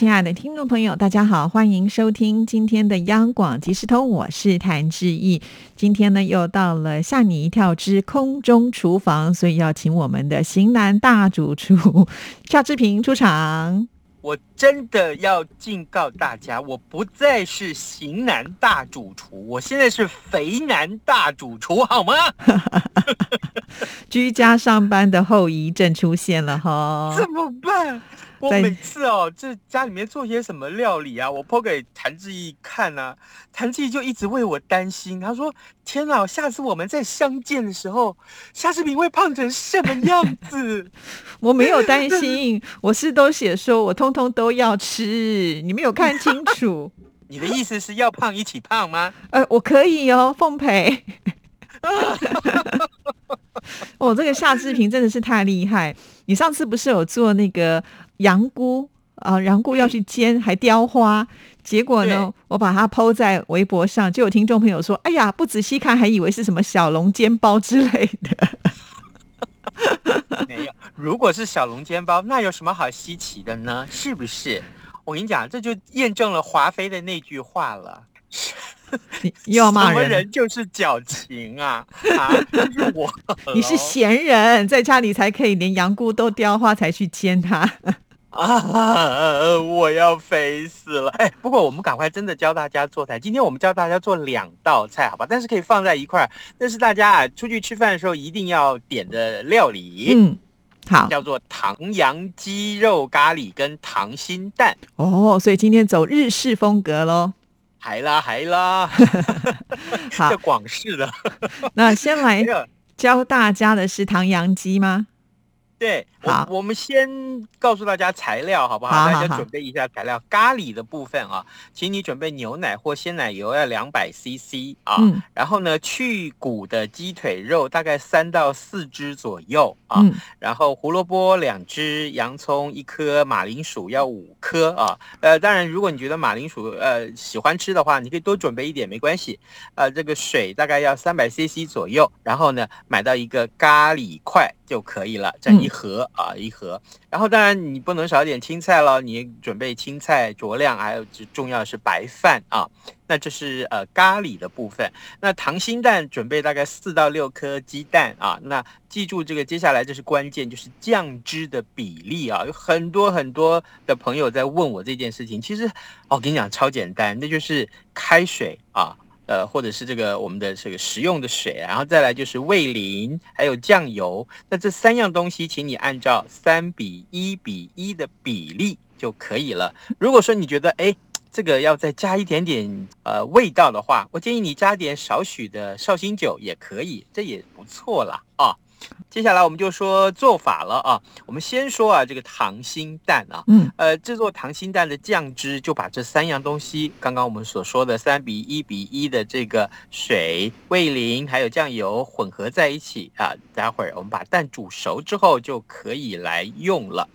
亲爱的听众朋友，大家好，欢迎收听今天的央广即时通，我是谭志毅。今天呢，又到了吓你一跳之空中厨房，所以要请我们的型男大主厨夏志平出场。我真的要警告大家，我不再是型男大主厨，我现在是肥男大主厨，好吗？居家上班的后遗症出现了哈，怎么办？我每次哦，这家里面做些什么料理啊，我剖给谭志毅看啊，谭志毅就一直为我担心。他说：“天哪，下次我们再相见的时候，夏志平会胖成什么样子？” 我没有担心，我是都写说我通通都要吃，你没有看清楚。你的意思是要胖一起胖吗？呃，我可以哦，奉陪。我这个夏志平真的是太厉害！你上次不是有做那个？羊菇啊，羊菇要去煎，还雕花，结果呢，我把它抛在微博上，就有听众朋友说：“哎呀，不仔细看还以为是什么小笼煎包之类的。”没有，如果是小笼煎包，那有什么好稀奇的呢？是不是？我跟你讲，这就验证了华妃的那句话了。要骂人？什么人就是矫情啊！啊，是我，你是闲人，在家里才可以连羊菇都雕花才去煎它。啊！我要肥死了！哎，不过我们赶快真的教大家做菜。今天我们教大家做两道菜，好吧？但是可以放在一块儿。但是大家啊，出去吃饭的时候一定要点的料理，嗯，好，叫做唐扬鸡肉咖喱跟溏心蛋。哦，所以今天走日式风格喽。还啦还啦，好，广式的。那先来 教大家的是唐扬鸡吗？对，我，我们先告诉大家材料好不好？大家准备一下材料。咖喱的部分啊，请你准备牛奶或鲜奶油要两百 CC 啊。嗯。然后呢，去骨的鸡腿肉大概三到四只左右啊。嗯。然后胡萝卜两只，洋葱一颗，马铃薯要五颗啊。呃，当然，如果你觉得马铃薯呃喜欢吃的话，你可以多准备一点，没关系。呃，这个水大概要三百 CC 左右。然后呢，买到一个咖喱块就可以了，这样一。盒啊，一盒。然后当然你不能少点青菜了，你准备青菜酌量，还有最重要的是白饭啊。那这是呃咖喱的部分。那溏心蛋准备大概四到六颗鸡蛋啊。那记住这个，接下来这是关键，就是酱汁的比例啊。有很多很多的朋友在问我这件事情，其实我跟你讲超简单，那就是开水啊。呃，或者是这个我们的这个食用的水，然后再来就是味淋，还有酱油。那这三样东西，请你按照三比一比一的比例就可以了。如果说你觉得哎，这个要再加一点点呃味道的话，我建议你加点少许的绍兴酒也可以，这也不错啦啊。接下来我们就说做法了啊。我们先说啊，这个溏心蛋啊，嗯，呃，制作溏心蛋的酱汁，就把这三样东西，刚刚我们所说的三比一比一的这个水、味淋还有酱油混合在一起啊。待会儿我们把蛋煮熟之后就可以来用了。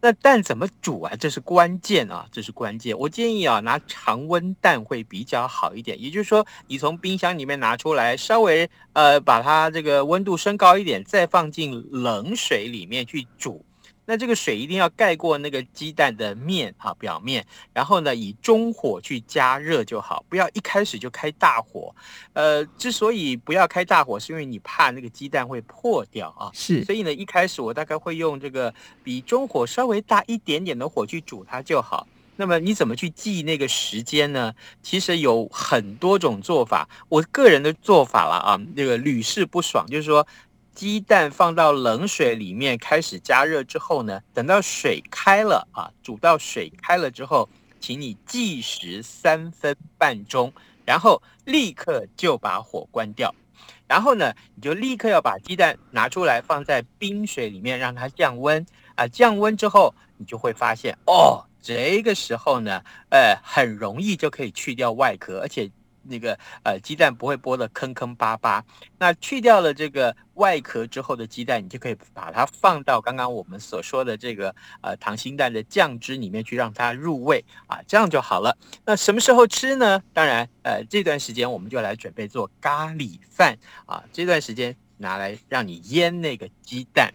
那蛋怎么煮啊？这是关键啊！这是关键。我建议啊，拿常温蛋会比较好一点。也就是说，你从冰箱里面拿出来，稍微呃把它这个温度升高一点，再放进冷水里面去煮。那这个水一定要盖过那个鸡蛋的面哈表面，然后呢以中火去加热就好，不要一开始就开大火。呃，之所以不要开大火，是因为你怕那个鸡蛋会破掉啊。是，所以呢一开始我大概会用这个比中火稍微大一点点的火去煮它就好。那么你怎么去记那个时间呢？其实有很多种做法，我个人的做法了啊，那个屡试不爽，就是说。鸡蛋放到冷水里面开始加热之后呢，等到水开了啊，煮到水开了之后，请你计时三分半钟，然后立刻就把火关掉，然后呢，你就立刻要把鸡蛋拿出来放在冰水里面让它降温啊，降温之后你就会发现哦，这个时候呢，呃，很容易就可以去掉外壳，而且。那个呃鸡蛋不会剥的坑坑巴巴。那去掉了这个外壳之后的鸡蛋，你就可以把它放到刚刚我们所说的这个呃溏心蛋的酱汁里面去，让它入味啊，这样就好了。那什么时候吃呢？当然，呃，这段时间我们就来准备做咖喱饭啊。这段时间拿来让你腌那个鸡蛋。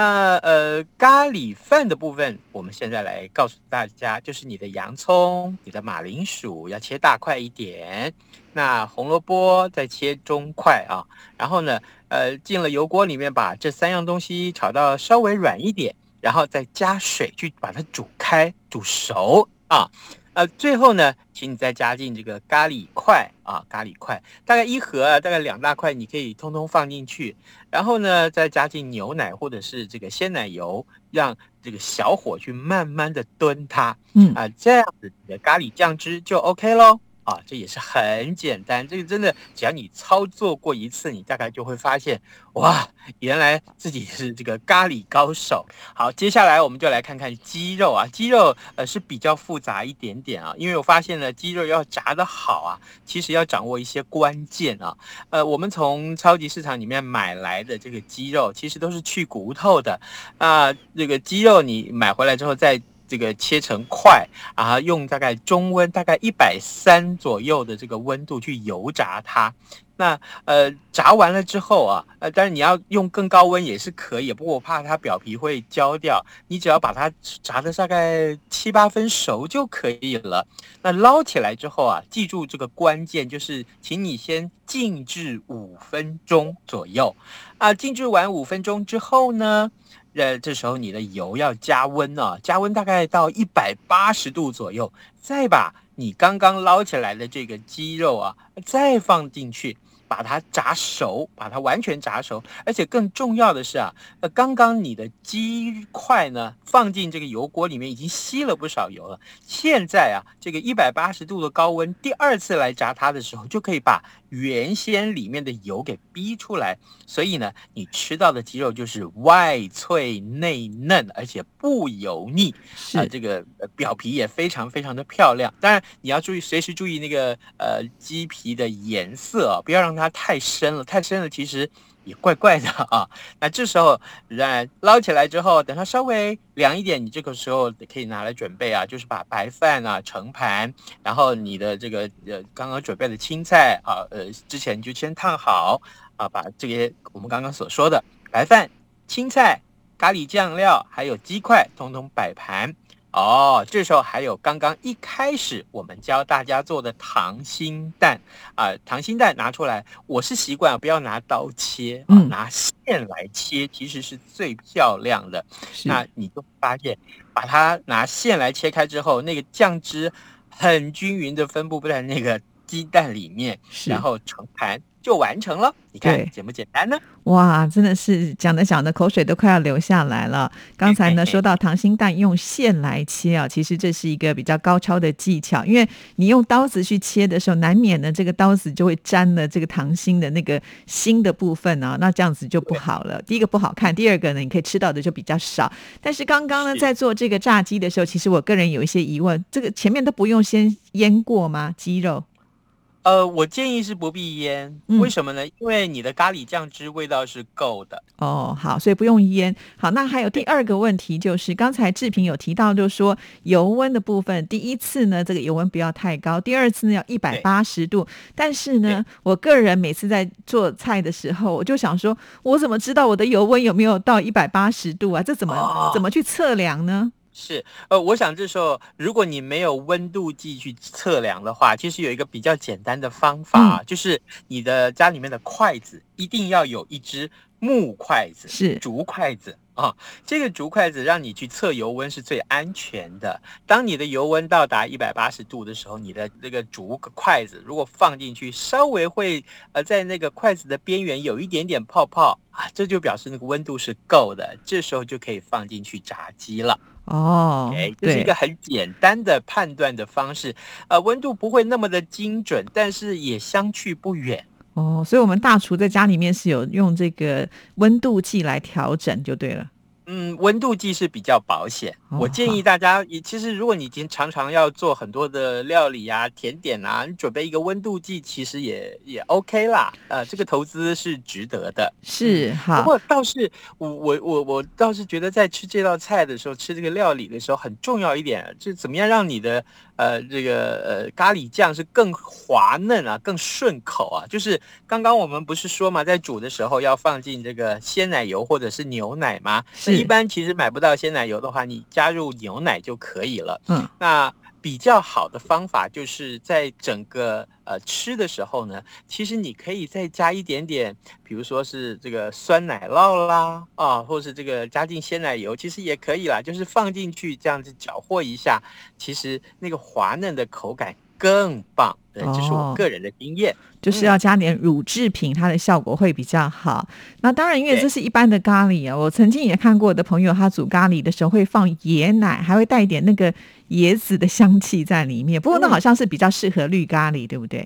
那呃，咖喱饭的部分，我们现在来告诉大家，就是你的洋葱、你的马铃薯要切大块一点，那红萝卜再切中块啊。然后呢，呃，进了油锅里面，把这三样东西炒到稍微软一点，然后再加水去把它煮开、煮熟啊。呃，最后呢，请你再加进这个咖喱块啊，咖喱块大概一盒，大概两大块，你可以通通放进去。然后呢，再加进牛奶或者是这个鲜奶油，让这个小火去慢慢的炖它。嗯啊，这样子你的咖喱酱汁就 OK 喽。啊，这也是很简单，这个真的只要你操作过一次，你大概就会发现，哇，原来自己是这个咖喱高手。好，接下来我们就来看看鸡肉啊，鸡肉呃是比较复杂一点点啊，因为我发现呢，鸡肉要炸得好啊，其实要掌握一些关键啊。呃，我们从超级市场里面买来的这个鸡肉，其实都是去骨头的啊。这个鸡肉你买回来之后再。这个切成块，然后用大概中温，大概一百三左右的这个温度去油炸它。那呃，炸完了之后啊，呃，但是你要用更高温也是可以，不过我怕它表皮会焦掉。你只要把它炸的大概七八分熟就可以了。那捞起来之后啊，记住这个关键就是，请你先静置五分钟左右。啊，静置完五分钟之后呢？呃，这时候你的油要加温啊，加温大概到一百八十度左右，再把你刚刚捞起来的这个鸡肉啊，再放进去。把它炸熟，把它完全炸熟，而且更重要的是啊，呃，刚刚你的鸡块呢放进这个油锅里面已经吸了不少油了。现在啊，这个一百八十度的高温，第二次来炸它的时候，就可以把原先里面的油给逼出来。所以呢，你吃到的鸡肉就是外脆内嫩，而且不油腻，啊，这个表皮也非常非常的漂亮。当然你要注意，随时注意那个呃鸡皮的颜色啊，不要让。它太深了，太深了，其实也怪怪的啊。那这时候，然捞起来之后，等它稍微凉一点，你这个时候可以拿来准备啊，就是把白饭啊盛盘，然后你的这个呃刚刚准备的青菜啊，呃之前就先烫好啊，把这些我们刚刚所说的白饭、青菜、咖喱酱料还有鸡块，通通摆盘。哦，这时候还有刚刚一开始我们教大家做的糖心蛋啊，糖心蛋拿出来，我是习惯不要拿刀切，嗯，拿线来切，其实是最漂亮的。那你就发现，把它拿线来切开之后，那个酱汁很均匀的分布在那个鸡蛋里面，然后盛盘。就完成了，你看简不简单呢？哇，真的是讲着讲着口水都快要流下来了。刚才呢说到溏心蛋用线来切啊，其实这是一个比较高超的技巧，因为你用刀子去切的时候，难免呢这个刀子就会沾了这个溏心的那个心的部分啊，那这样子就不好了。第一个不好看，第二个呢你可以吃到的就比较少。但是刚刚呢在做这个炸鸡的时候，其实我个人有一些疑问，这个前面都不用先腌过吗？鸡肉？呃，我建议是不必腌，为什么呢？因为你的咖喱酱汁味道是够的哦。好，所以不用腌。好，那还有第二个问题就是，刚才志平有提到，就是说油温的部分，第一次呢，这个油温不要太高，第二次呢要一百八十度。但是呢，我个人每次在做菜的时候，我就想说，我怎么知道我的油温有没有到一百八十度啊？这怎么怎么去测量呢？是，呃，我想这时候如果你没有温度计去测量的话，其实有一个比较简单的方法，就是你的家里面的筷子一定要有一只木筷子，是竹筷子啊。这个竹筷子让你去测油温是最安全的。当你的油温到达一百八十度的时候，你的那个竹筷子如果放进去，稍微会呃在那个筷子的边缘有一点点泡泡啊，这就表示那个温度是够的。这时候就可以放进去炸鸡了。哦，哎，这是一个很简单的判断的方式，呃，温度不会那么的精准，但是也相去不远。哦，所以我们大厨在家里面是有用这个温度计来调整就对了。嗯，温度计是比较保险。我建议大家，其实如果你已经常常要做很多的料理啊、甜点啊，你准备一个温度计，其实也也 OK 啦。呃，这个投资是值得的。是，哈。不过倒是我我我我倒是觉得，在吃这道菜的时候，吃这个料理的时候，很重要一点，就怎么样让你的呃这个呃咖喱酱是更滑嫩啊、更顺口啊。就是刚刚我们不是说嘛，在煮的时候要放进这个鲜奶油或者是牛奶吗？是。一般其实买不到鲜奶油的话，你加入牛奶就可以了。嗯，那比较好的方法就是在整个呃吃的时候呢，其实你可以再加一点点，比如说是这个酸奶酪啦，啊，或是这个加进鲜奶油，其实也可以啦，就是放进去这样子搅和一下，其实那个滑嫩的口感更棒。对，这是我个人的经验。就是要加点乳制品，它的效果会比较好。那当然，因为这是一般的咖喱啊。我曾经也看过的朋友，他煮咖喱的时候会放椰奶，还会带一点那个椰子的香气在里面。不过那好像是比较适合绿咖喱，对不对？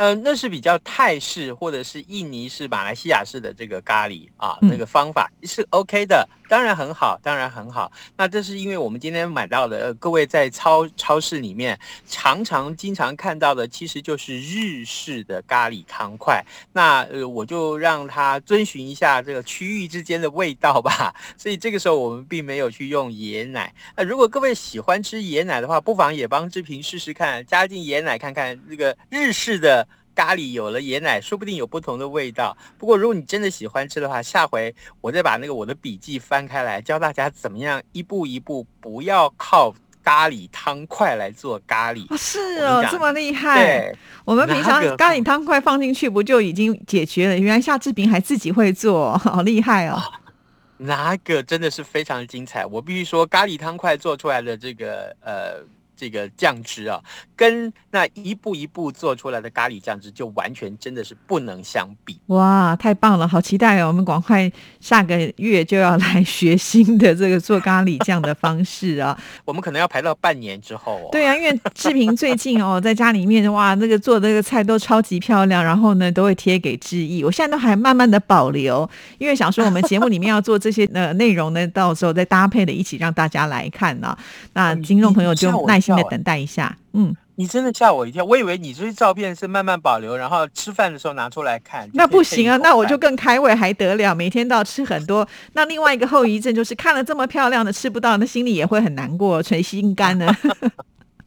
呃，那是比较泰式或者是印尼式、马来西亚式的这个咖喱啊，那个方法是 OK 的，当然很好，当然很好。那这是因为我们今天买到的，各位在超超市里面常常经常看到的，其实就是日式的咖喱汤块。那呃，我就让它遵循一下这个区域之间的味道吧。所以这个时候我们并没有去用椰奶。那如果各位喜欢吃椰奶的话，不妨也帮志平试试看，加进椰奶看看这个日式的。咖喱有了椰奶，说不定有不同的味道。不过，如果你真的喜欢吃的话，下回我再把那个我的笔记翻开来，教大家怎么样一步一步，不要靠咖喱汤块来做咖喱。是哦，这么厉害。我们平常咖喱汤块放进去，不就已经解决了？原来夏志平还自己会做，好厉害哦！哪个真的是非常精彩？我必须说，咖喱汤块做出来的这个呃。这个酱汁啊，跟那一步一步做出来的咖喱酱汁就完全真的是不能相比。哇，太棒了，好期待哦！我们赶快下个月就要来学新的这个做咖喱酱的方式啊。我们可能要排到半年之后哦。对啊，因为志平最近哦，在家里面哇，那个做的那个菜都超级漂亮，然后呢都会贴给志毅。我现在都还慢慢的保留，因为想说我们节目里面要做这些呃内容呢，到时候再搭配的一起让大家来看啊。那听众朋友就耐心。再等待一下，嗯，你真的吓我一跳，我以为你这些照片是慢慢保留，然后吃饭的时候拿出来看。那不行啊，那我就更开胃还得了，每天都要吃很多。那另外一个后遗症就是看了这么漂亮的吃不到，那心里也会很难过，捶心肝呢。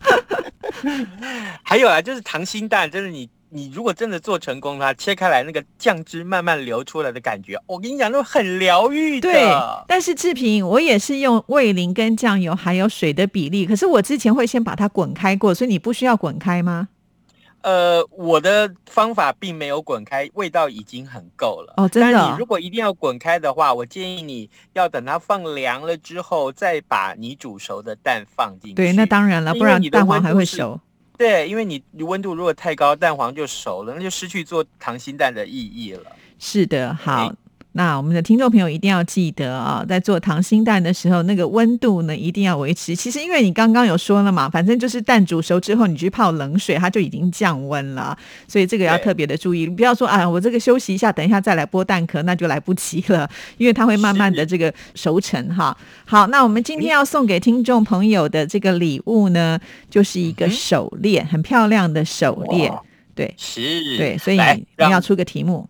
还有啊，就是溏心蛋，就是你。你如果真的做成功了，切开来那个酱汁慢慢流出来的感觉，我跟你讲，都很疗愈的。对，但是志平我也是用味淋跟酱油还有水的比例，可是我之前会先把它滚开过，所以你不需要滚开吗？呃，我的方法并没有滚开，味道已经很够了。哦，真的。但你如果一定要滚开的话，我建议你要等它放凉了之后，再把你煮熟的蛋放进去。对，那当然了，不然蛋黄还会熟。对，因为你你温度如果太高，蛋黄就熟了，那就失去做溏心蛋的意义了。是的，好。那我们的听众朋友一定要记得啊，在做溏心蛋的时候，那个温度呢一定要维持。其实因为你刚刚有说了嘛，反正就是蛋煮熟之后，你去泡冷水，它就已经降温了，所以这个要特别的注意。不要说啊，我这个休息一下，等一下再来剥蛋壳，那就来不及了，因为它会慢慢的这个熟成哈。好，那我们今天要送给听众朋友的这个礼物呢，就是一个手链，很漂亮的手链。对，是，对，所以你要出个题目。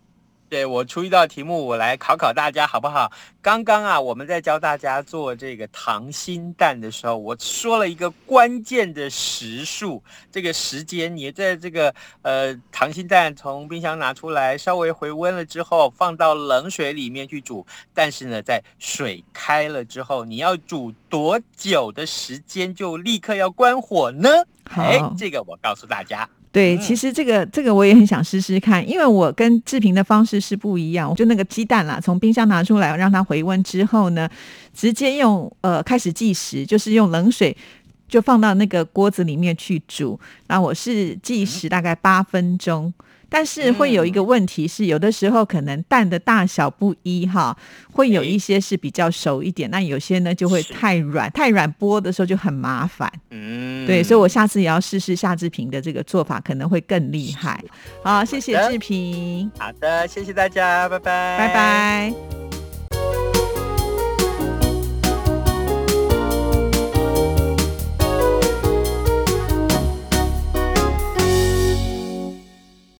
对我出一道题目，我来考考大家好不好？刚刚啊，我们在教大家做这个溏心蛋的时候，我说了一个关键的时数，这个时间，你在这个呃溏心蛋从冰箱拿出来，稍微回温了之后，放到冷水里面去煮。但是呢，在水开了之后，你要煮多久的时间就立刻要关火呢？哎，这个我告诉大家。对，其实这个这个我也很想试试看，因为我跟志平的方式是不一样。就那个鸡蛋啦，从冰箱拿出来，让它回温之后呢，直接用呃开始计时，就是用冷水就放到那个锅子里面去煮。那我是计时大概八分钟。但是会有一个问题是，有的时候可能蛋的大小不一哈，会有一些是比较熟一点，那有些呢就会太软，太软剥的时候就很麻烦。嗯，对，所以我下次也要试试夏志平的这个做法，可能会更厉害。好，谢谢志平。好的，谢谢大家，拜拜，拜拜。